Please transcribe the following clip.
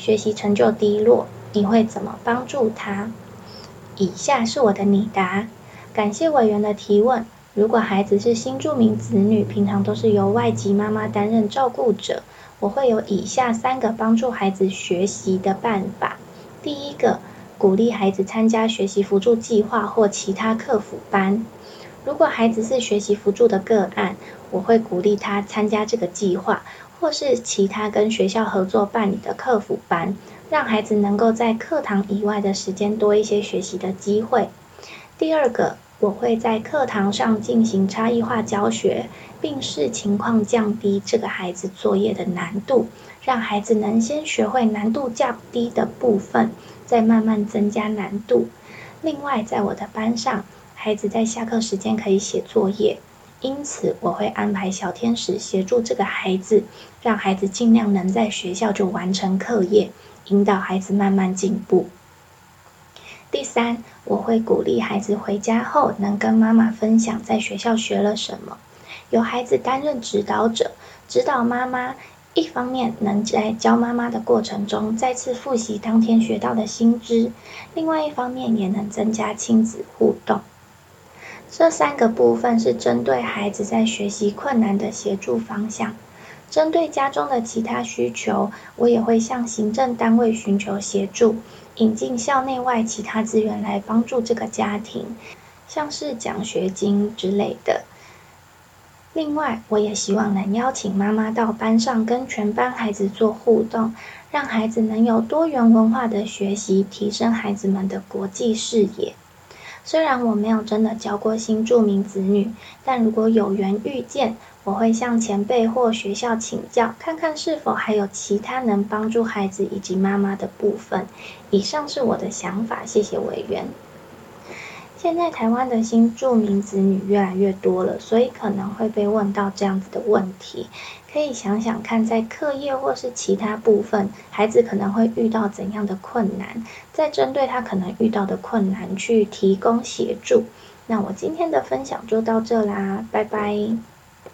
学习成就低落，你会怎么帮助他？以下是我的拟答。感谢委员的提问。如果孩子是新住民子女，平常都是由外籍妈妈担任照顾者，我会有以下三个帮助孩子学习的办法。第一个，鼓励孩子参加学习辅助计划或其他课辅班。如果孩子是学习辅助的个案，我会鼓励他参加这个计划。或是其他跟学校合作办理的课辅班，让孩子能够在课堂以外的时间多一些学习的机会。第二个，我会在课堂上进行差异化教学，并视情况降低这个孩子作业的难度，让孩子能先学会难度较低的部分，再慢慢增加难度。另外，在我的班上，孩子在下课时间可以写作业。因此，我会安排小天使协助这个孩子，让孩子尽量能在学校就完成课业，引导孩子慢慢进步。第三，我会鼓励孩子回家后能跟妈妈分享在学校学了什么，由孩子担任指导者，指导妈妈。一方面能在教妈妈的过程中再次复习当天学到的新知，另外一方面也能增加亲子互动。这三个部分是针对孩子在学习困难的协助方向。针对家中的其他需求，我也会向行政单位寻求协助，引进校内外其他资源来帮助这个家庭，像是奖学金之类的。另外，我也希望能邀请妈妈到班上跟全班孩子做互动，让孩子能有多元文化的学习，提升孩子们的国际视野。虽然我没有真的教过新住民子女，但如果有缘遇见，我会向前辈或学校请教，看看是否还有其他能帮助孩子以及妈妈的部分。以上是我的想法，谢谢委员。现在台湾的新住民子女越来越多了，所以可能会被问到这样子的问题。可以想想看，在课业或是其他部分，孩子可能会遇到怎样的困难，再针对他可能遇到的困难去提供协助。那我今天的分享就到这啦，拜拜。